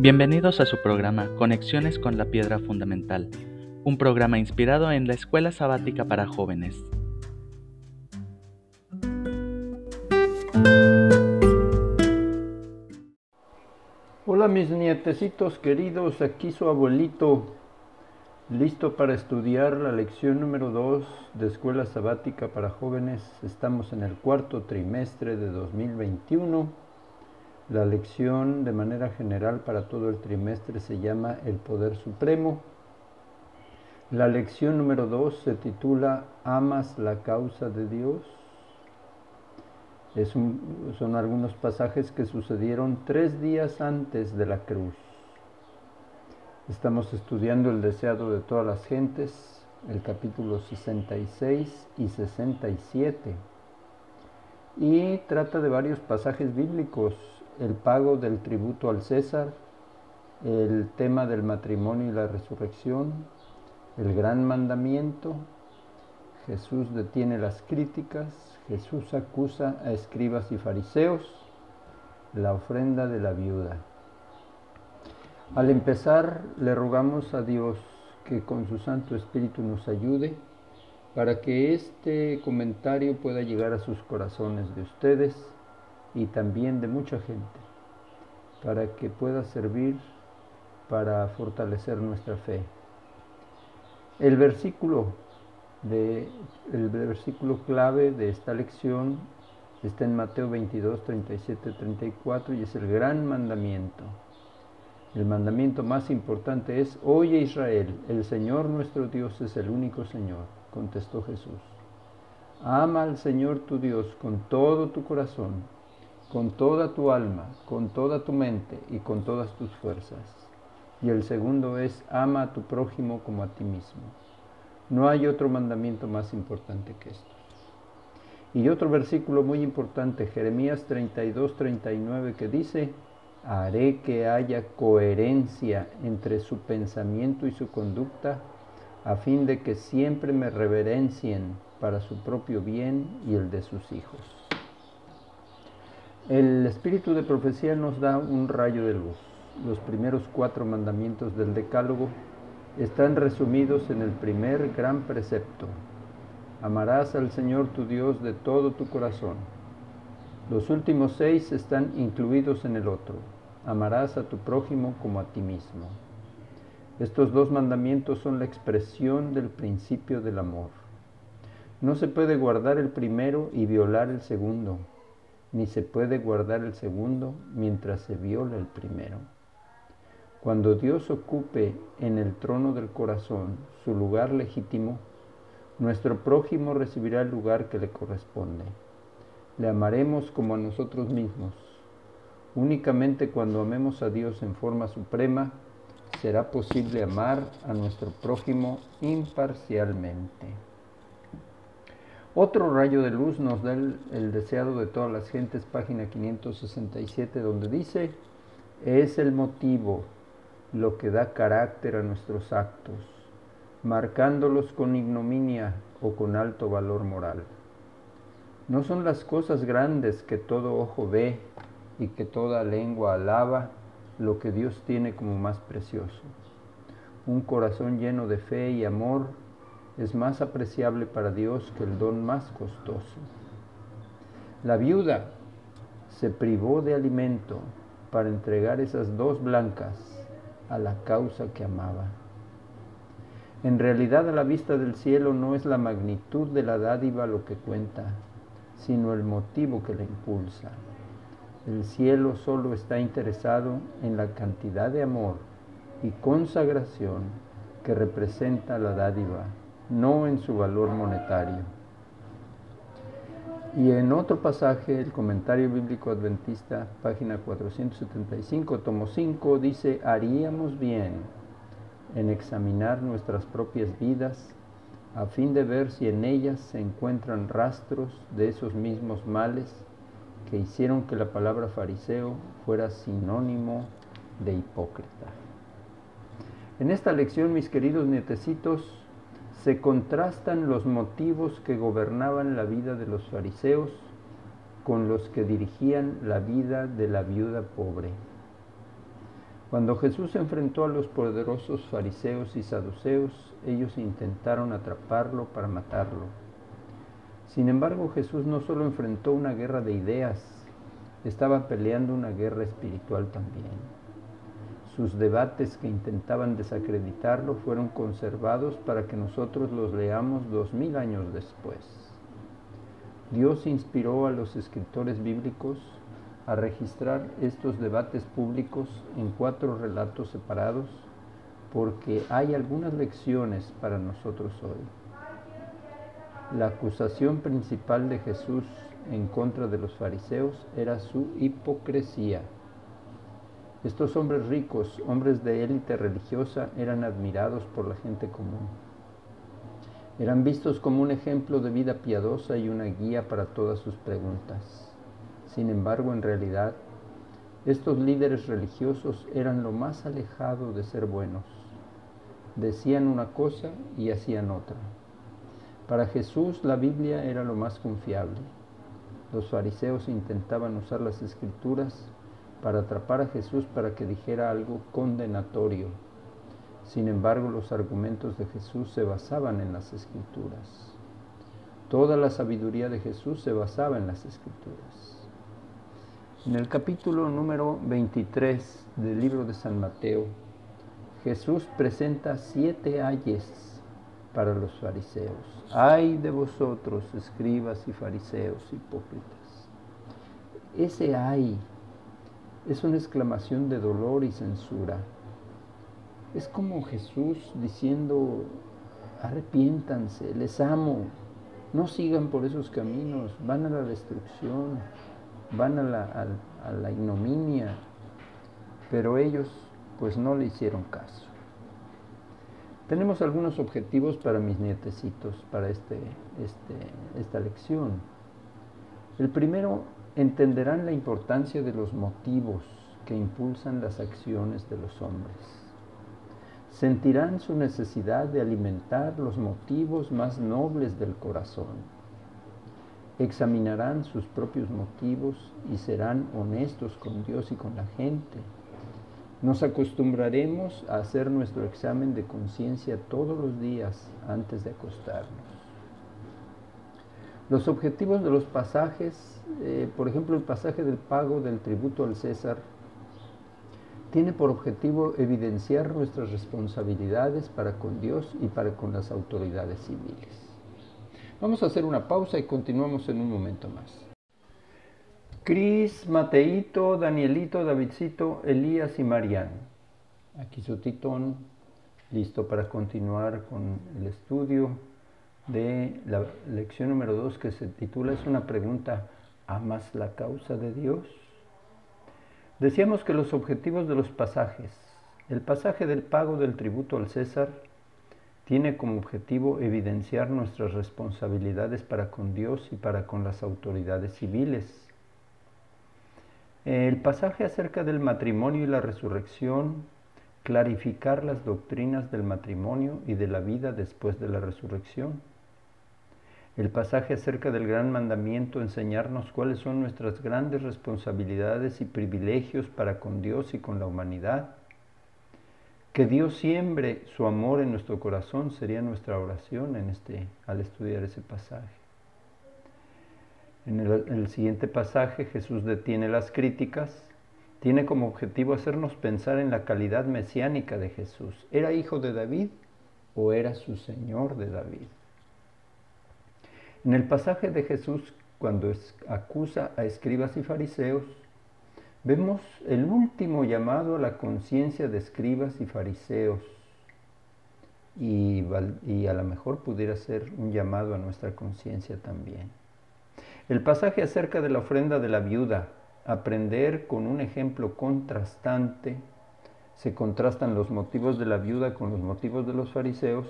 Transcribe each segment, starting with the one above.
Bienvenidos a su programa Conexiones con la Piedra Fundamental, un programa inspirado en la Escuela Sabática para Jóvenes. Hola mis nietecitos queridos, aquí su abuelito, listo para estudiar la lección número 2 de Escuela Sabática para Jóvenes. Estamos en el cuarto trimestre de 2021 la lección de manera general para todo el trimestre se llama El Poder Supremo. La lección número 2 se titula ¿Amas la causa de Dios? son algunos pasajes que sucedieron tres días antes de la cruz. Estamos estudiando el deseado de todas las gentes, el capítulo 66 y 67. Y trata de varios pasajes bíblicos el pago del tributo al César, el tema del matrimonio y la resurrección, el gran mandamiento, Jesús detiene las críticas, Jesús acusa a escribas y fariseos, la ofrenda de la viuda. Al empezar, le rogamos a Dios que con su Santo Espíritu nos ayude para que este comentario pueda llegar a sus corazones de ustedes y también de mucha gente, para que pueda servir para fortalecer nuestra fe. El versículo, de, el versículo clave de esta lección está en Mateo 22, 37, 34 y es el gran mandamiento. El mandamiento más importante es, oye Israel, el Señor nuestro Dios es el único Señor, contestó Jesús. Ama al Señor tu Dios con todo tu corazón con toda tu alma, con toda tu mente y con todas tus fuerzas. Y el segundo es, ama a tu prójimo como a ti mismo. No hay otro mandamiento más importante que esto. Y otro versículo muy importante, Jeremías 32, 39, que dice, haré que haya coherencia entre su pensamiento y su conducta, a fin de que siempre me reverencien para su propio bien y el de sus hijos. El espíritu de profecía nos da un rayo de luz. Los primeros cuatro mandamientos del Decálogo están resumidos en el primer gran precepto. Amarás al Señor tu Dios de todo tu corazón. Los últimos seis están incluidos en el otro. Amarás a tu prójimo como a ti mismo. Estos dos mandamientos son la expresión del principio del amor. No se puede guardar el primero y violar el segundo ni se puede guardar el segundo mientras se viola el primero. Cuando Dios ocupe en el trono del corazón su lugar legítimo, nuestro prójimo recibirá el lugar que le corresponde. Le amaremos como a nosotros mismos. Únicamente cuando amemos a Dios en forma suprema, será posible amar a nuestro prójimo imparcialmente. Otro rayo de luz nos da el, deseado de todas las gentes, página 567, donde dice, es el motivo lo que da carácter a nuestros actos, marcándolos con ignominia o con alto valor moral. No son las cosas grandes que todo ojo ve y que toda lengua alaba lo que Dios tiene como más precioso. Un corazón lleno de fe y amor es más apreciable para Dios que el don más costoso. La viuda se privó de alimento para entregar esas dos blancas a la causa que amaba. En realidad a la vista del cielo no es la magnitud de la dádiva lo que cuenta, sino el motivo que la impulsa. El cielo solo está interesado en la cantidad de amor y consagración que representa la dádiva no en su valor monetario. Y en otro pasaje, el comentario bíblico adventista, página 475, tomo 5, dice, haríamos bien en examinar nuestras propias vidas a fin de ver si en ellas se encuentran rastros de esos mismos males que hicieron que la palabra fariseo fuera sinónimo de hipócrita. En esta lección, mis queridos nietecitos, se contrastan los motivos que gobernaban la vida de los fariseos con los que dirigían la vida de la viuda pobre. Cuando Jesús enfrentó a los poderosos fariseos y saduceos, ellos intentaron atraparlo para matarlo. Sin embargo, Jesús no solo enfrentó una guerra de ideas, estaba peleando una guerra espiritual también. Sus debates que intentaban desacreditarlo fueron conservados para que nosotros los leamos dos mil años después. Dios inspiró a los escritores bíblicos a registrar estos debates públicos en cuatro relatos separados porque hay algunas lecciones para nosotros hoy. La acusación principal de Jesús en contra de los fariseos era su hipocresía. Estos hombres ricos, hombres de élite religiosa, eran admirados por la gente común. Eran vistos como un ejemplo de vida piadosa y una guía para todas sus preguntas. Sin embargo, en realidad, estos líderes religiosos eran lo más alejado de ser buenos. Decían una cosa y hacían otra. Para Jesús la Biblia era lo más confiable. Los fariseos intentaban usar las escrituras para atrapar a Jesús para que dijera algo condenatorio. Sin embargo, los argumentos de Jesús se basaban en las escrituras. Toda la sabiduría de Jesús se basaba en las escrituras. En el capítulo número 23 del libro de San Mateo, Jesús presenta siete ayes para los fariseos. Ay de vosotros, escribas y fariseos hipócritas. Ese ay es una exclamación de dolor y censura. Es como Jesús diciendo, arrepiéntanse, les amo, no sigan por esos caminos, van a la destrucción van a la, ignominia, pero ellos pues no le hicieron caso. Tenemos algunos objetivos para mis nietecitos, para este, este, esta lección. El primero, entenderán la importancia de los motivos que impulsan las acciones de los hombres. Sentirán su necesidad de alimentar los motivos más nobles del corazón examinarán sus propios motivos y serán honestos con Dios y con la gente. Nos acostumbraremos a hacer nuestro examen de conciencia todos los días antes de acostarnos. Los objetivos de los pasajes, eh, por ejemplo el pasaje del pago del tributo al César, tiene por objetivo evidenciar nuestras responsabilidades para con Dios y para con las autoridades civiles. Vamos a hacer una pausa y continuamos en un momento más. Cris, Mateito, Danielito, Davidcito, Elías y Mariano. Aquí su titón, listo para continuar con el estudio de la lección número 2 que se titula Es una pregunta, ¿amas la causa de Dios? Decíamos que los objetivos de los pasajes, el pasaje del pago del tributo al César, tiene como objetivo evidenciar nuestras responsabilidades para con Dios y para con las autoridades civiles. El pasaje acerca del matrimonio y la resurrección, clarificar las doctrinas del matrimonio y de la vida después de la resurrección. El pasaje acerca del gran mandamiento, enseñarnos cuáles son nuestras grandes responsabilidades y privilegios para con Dios y con la humanidad que Dios siembre su amor en nuestro corazón sería nuestra oración en este, al estudiar ese pasaje. En el, en el siguiente pasaje Jesús detiene las críticas, tiene como objetivo hacernos pensar en la calidad mesiánica de Jesús. ¿Era hijo de David o era su Señor de David? En el pasaje de Jesús, cuando acusa a escribas y fariseos, Vemos el último llamado a la conciencia de escribas y fariseos y, a lo mejor pudiera ser un llamado a nuestra conciencia también. El pasaje acerca de la ofrenda de la viuda, aprender con un ejemplo contrastante, se contrastan los motivos de la viuda con los motivos de los fariseos,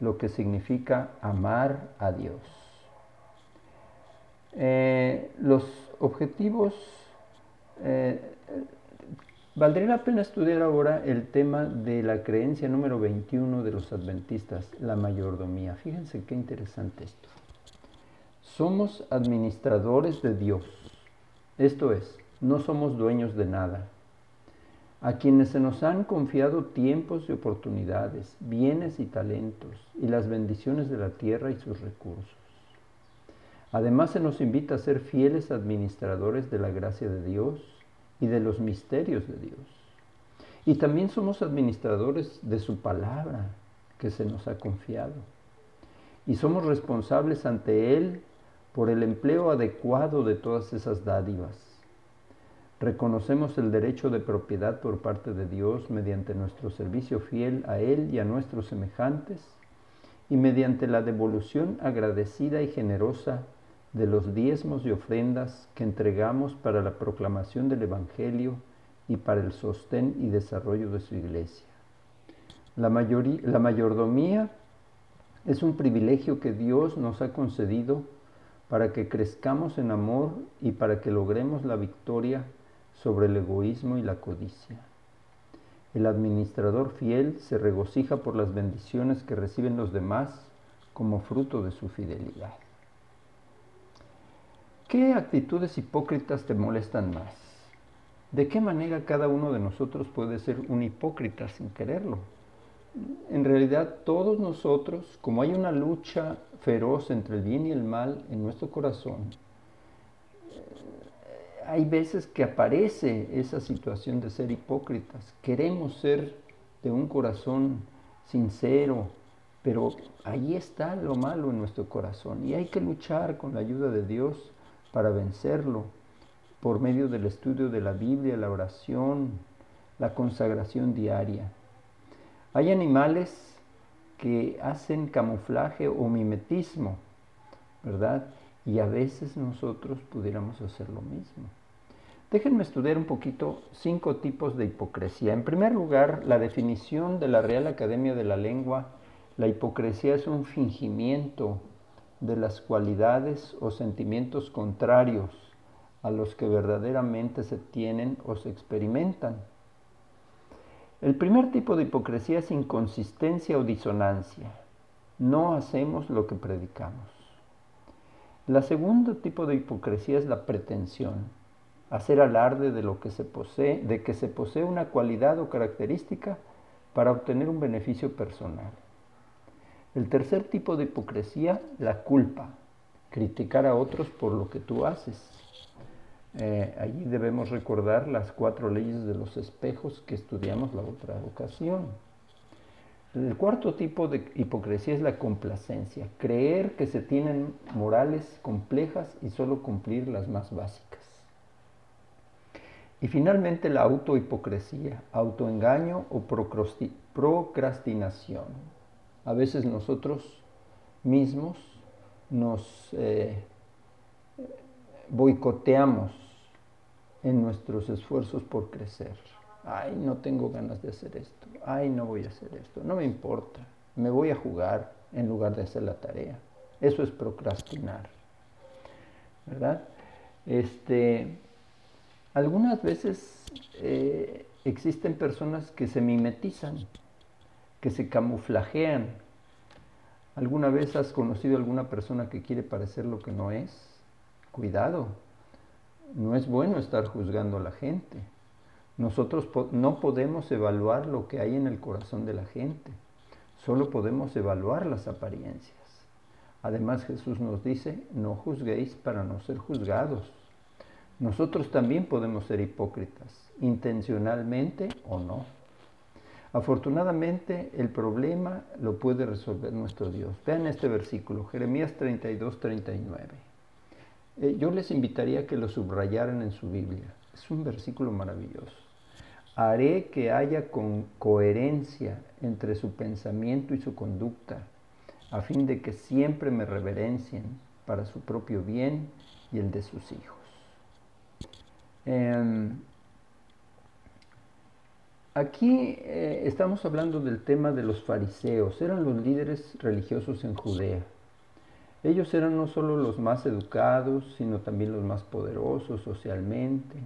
lo que significa amar a Dios. Eh, los objetivos eh, valdría la pena estudiar ahora el tema de la creencia número 21 de los adventistas, la mayordomía. Fíjense qué interesante esto. Somos administradores de Dios. Esto es, no somos dueños de nada. a quienes se nos han confiado tiempos y oportunidades, bienes y talentos, y las bendiciones de la tierra y sus recursos. Además se nos invita a ser fieles administradores de la gracia de Dios y de los misterios de Dios. Y también somos administradores de su palabra que se nos ha confiado. Y somos responsables ante Él por el empleo adecuado de todas esas dádivas. Reconocemos el derecho de propiedad por parte de Dios mediante nuestro servicio fiel a Él y a nuestros semejantes y mediante la devolución agradecida y generosa de los diezmos y ofrendas que entregamos para la proclamación del Evangelio y para el sostén y desarrollo de su iglesia. La, la mayordomía es un privilegio que Dios nos ha concedido para que crezcamos en amor y para que logremos la victoria sobre el egoísmo y la codicia. El administrador fiel se regocija por las bendiciones que reciben los demás como fruto de su fidelidad. ¿Qué actitudes hipócritas te molestan más? ¿De qué manera cada uno de nosotros puede ser un hipócrita sin quererlo? En realidad todos nosotros, como hay una lucha feroz entre el bien y el mal en nuestro corazón, hay veces que aparece esa situación de ser hipócritas. Queremos ser de un corazón sincero, pero ahí está lo malo en nuestro corazón y hay que luchar con la ayuda de Dios para vencerlo por medio del estudio de la Biblia, la oración, la consagración diaria. Hay animales que hacen camuflaje o mimetismo, ¿verdad? Y a veces nosotros pudiéramos hacer lo mismo. Déjenme estudiar un poquito cinco tipos de hipocresía. En primer lugar, la definición de la Real Academia de la Lengua, la hipocresía es un fingimiento de las cualidades o sentimientos contrarios a los que verdaderamente se tienen o se experimentan. El primer tipo de hipocresía es inconsistencia o disonancia. No hacemos lo que predicamos. El segundo tipo de hipocresía es la pretensión, hacer alarde de lo que se posee, de que se posee una cualidad o característica para obtener un beneficio personal. El tercer tipo de hipocresía, la culpa, criticar a otros por lo que tú haces. Eh, allí debemos recordar las cuatro leyes de los espejos que estudiamos la otra ocasión. El cuarto tipo de hipocresía es la complacencia, creer que se tienen morales complejas y solo cumplir las más básicas. Y finalmente la autohipocresía, autoengaño o procrastinación a veces nosotros mismos nos eh, boicoteamos en nuestros esfuerzos por crecer. Ay, no tengo ganas de hacer esto. Ay, no voy a hacer esto. No me importa. Me voy a jugar en lugar de hacer la tarea. Eso es procrastinar. ¿Verdad? Este, algunas veces eh, existen personas que se mimetizan que se camuflajean. ¿Alguna vez has conocido a alguna persona que quiere parecer lo que no es? Cuidado, no es bueno estar juzgando a la gente. Nosotros no podemos evaluar lo que hay en el corazón de la gente, solo podemos evaluar las apariencias. Además Jesús nos dice, no juzguéis para no ser juzgados. Nosotros también podemos ser hipócritas, intencionalmente o no. Afortunadamente el problema lo puede resolver nuestro Dios. Vean este versículo, Jeremías 32, 39. Eh, yo les invitaría a que lo subrayaran en su Biblia. Es un versículo maravilloso. Haré que haya coherencia entre su pensamiento y su conducta, a fin de que siempre me reverencien para su propio bien y el de sus hijos. Em, Aquí eh, estamos hablando del tema de los fariseos, eran los líderes religiosos en Judea. Ellos eran no solo los más educados, sino también los más poderosos socialmente.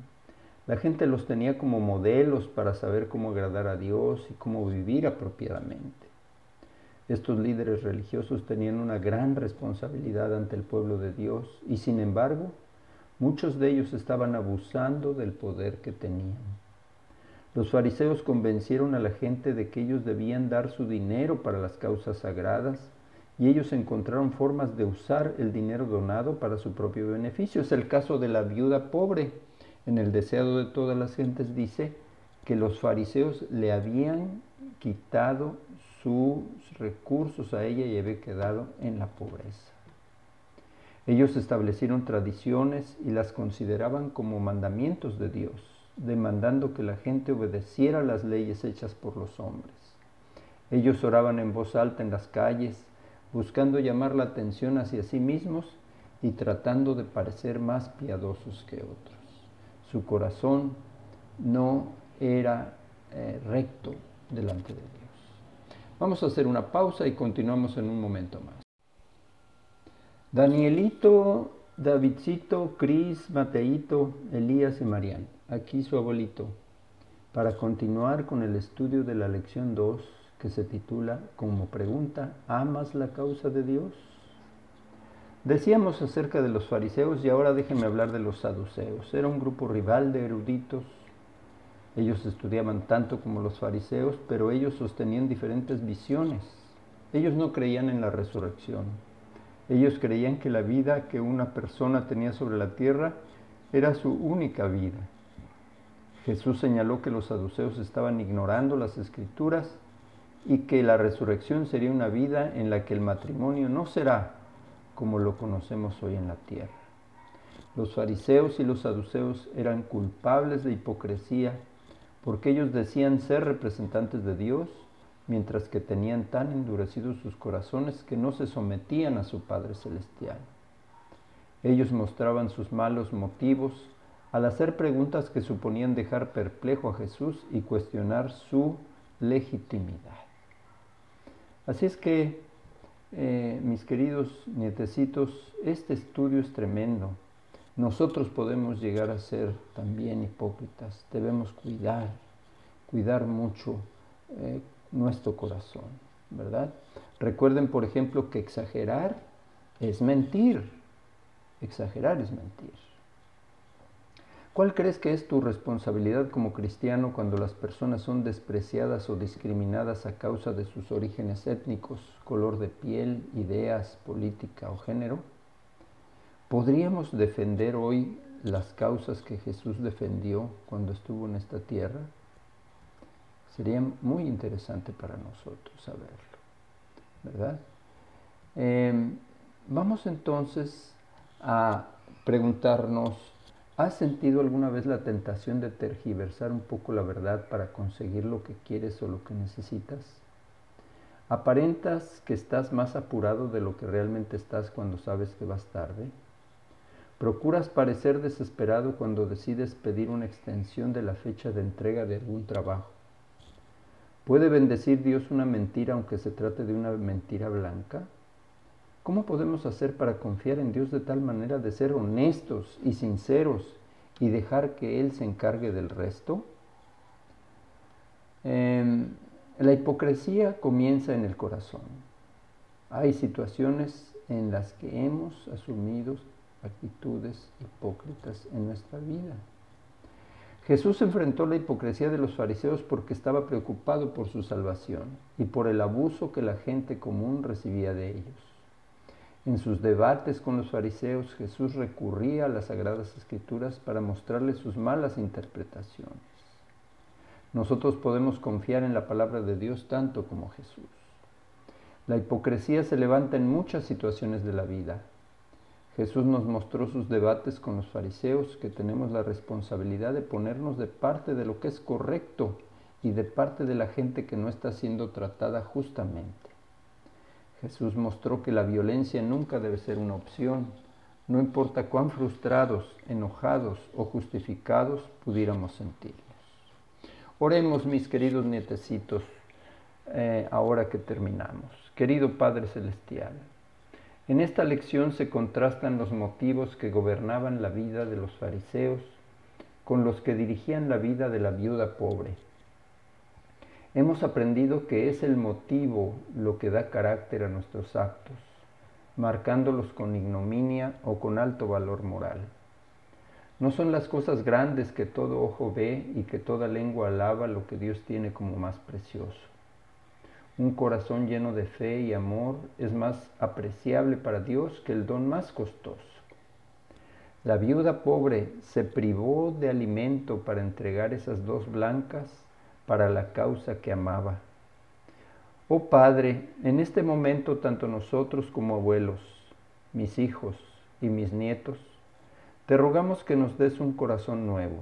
La gente los tenía como modelos para saber cómo agradar a Dios y cómo vivir apropiadamente. Estos líderes religiosos tenían una gran responsabilidad ante el pueblo de Dios y sin embargo muchos de ellos estaban abusando del poder que tenían. Los fariseos convencieron a la gente de que ellos debían dar su dinero para las causas sagradas y ellos encontraron formas de usar el dinero donado para su propio beneficio. Es el caso de la viuda pobre. En el deseado de todas las gentes dice que los fariseos le habían quitado sus recursos a ella y había quedado en la pobreza. Ellos establecieron tradiciones y las consideraban como mandamientos de Dios, demandando que la gente obedeciera las leyes hechas por los hombres. Ellos oraban en voz alta en las calles, buscando llamar la atención hacia sí mismos y tratando de parecer más piadosos que otros. Su corazón no era eh, recto delante de Dios. Vamos a hacer una pausa y continuamos en un momento más. Danielito, Davidcito, Cris, Mateito, Elías y Marian. Aquí su abuelito. Para continuar con el estudio de la lección 2 que se titula como pregunta, ¿amas la causa de Dios? Decíamos acerca de los fariseos y ahora déjenme hablar de los saduceos. Era un grupo rival de eruditos. Ellos estudiaban tanto como los fariseos, pero ellos sostenían diferentes visiones. Ellos no creían en la resurrección. Ellos creían que la vida que una persona tenía sobre la tierra era su única vida. Jesús señaló que los saduceos estaban ignorando las escrituras y que la resurrección sería una vida en la que el matrimonio no será como lo conocemos hoy en la tierra. Los fariseos y los saduceos eran culpables de hipocresía porque ellos decían ser representantes de Dios, mientras que tenían tan endurecidos sus corazones que no se sometían a su Padre Celestial. Ellos mostraban sus malos motivos al hacer preguntas que suponían dejar perplejo a Jesús y cuestionar su legitimidad. Así es que, eh, mis queridos nietecitos, este estudio es tremendo. Nosotros podemos llegar a ser también hipócritas. Debemos cuidar, cuidar mucho eh, nuestro corazón, ¿verdad? Recuerden, por ejemplo, que exagerar es mentir. Exagerar es mentir. ¿Cuál crees que es tu responsabilidad como cristiano cuando las personas son despreciadas o discriminadas a causa de sus orígenes étnicos, color de piel, ideas, política o género? ¿Podríamos defender hoy las causas que Jesús defendió cuando estuvo en esta tierra? Sería muy interesante para nosotros saberlo, ¿verdad? Em, vamos entonces a preguntarnos, ¿has sentido alguna vez la tentación de tergiversar un poco la verdad para conseguir lo que quieres o lo que necesitas? ¿Aparentas que estás más apurado de lo que realmente estás cuando sabes que vas tarde? ¿Procuras parecer desesperado cuando decides pedir una extensión de la fecha de entrega de algún trabajo? ¿Puede bendecir Dios una mentira aunque se trate de una mentira blanca? ¿Cómo podemos hacer para confiar en Dios de tal manera de ser honestos y sinceros y dejar que Él se encargue del resto? Em, la hipocresía comienza en el corazón. Hay situaciones en las que hemos asumido actitudes hipócritas en nuestra vida. Jesús enfrentó la hipocresía de los fariseos porque estaba preocupado por su salvación y por el abuso que la gente común recibía de ellos. En sus debates con los fariseos, Jesús recurría a las sagradas escrituras para mostrarles sus malas interpretaciones. Nosotros podemos confiar en la palabra de Dios tanto como Jesús. La hipocresía se levanta en muchas situaciones de la vida, Jesús nos mostró sus debates con los fariseos, que tenemos la responsabilidad de ponernos de parte de lo que es correcto y de parte de la gente que no está siendo tratada justamente. Jesús mostró que la violencia nunca debe ser una opción, no importa cuán frustrados, enojados o justificados pudiéramos sentirnos. Oremos, mis queridos nietecitos, eh, ahora que terminamos. Querido Padre Celestial, en esta lección se contrastan los motivos que gobernaban la vida de los fariseos con los que dirigían la vida de la viuda pobre. Hemos aprendido que es el motivo lo que da carácter a nuestros actos, marcándolos con ignominia o con alto valor moral. No son las cosas grandes que todo ojo ve y que toda lengua alaba lo que Dios tiene como más precioso. Un corazón lleno de fe y amor es más apreciable para Dios que el don más costoso. La viuda pobre se privó de alimento para entregar esas dos blancas para la causa que amaba. Oh Padre, en este momento tanto nosotros como abuelos, mis hijos y mis nietos, te rogamos que nos des un corazón nuevo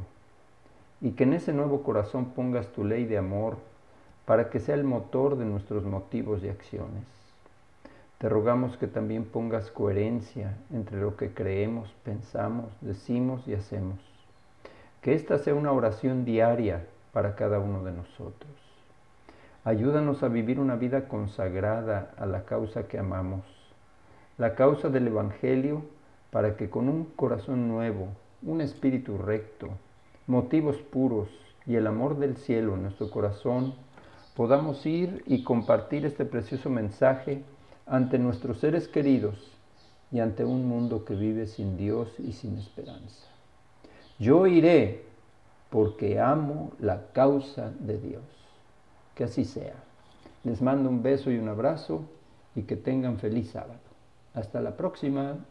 y que en ese nuevo corazón pongas tu ley de amor para que sea el motor de nuestros motivos y acciones. Te rogamos que también pongas coherencia entre lo que creemos, pensamos, decimos y hacemos. Que esta sea una oración diaria para cada uno de nosotros. Ayúdanos a vivir una vida consagrada a la causa que amamos, la causa del Evangelio, para que con un corazón nuevo, un espíritu recto, motivos puros y el amor del cielo en nuestro corazón, podamos ir y compartir este precioso mensaje ante nuestros seres queridos y ante un mundo que vive sin Dios y sin esperanza. Yo iré porque amo la causa de Dios. Que así sea. Les mando un beso y un abrazo y que tengan feliz sábado. Hasta la próxima.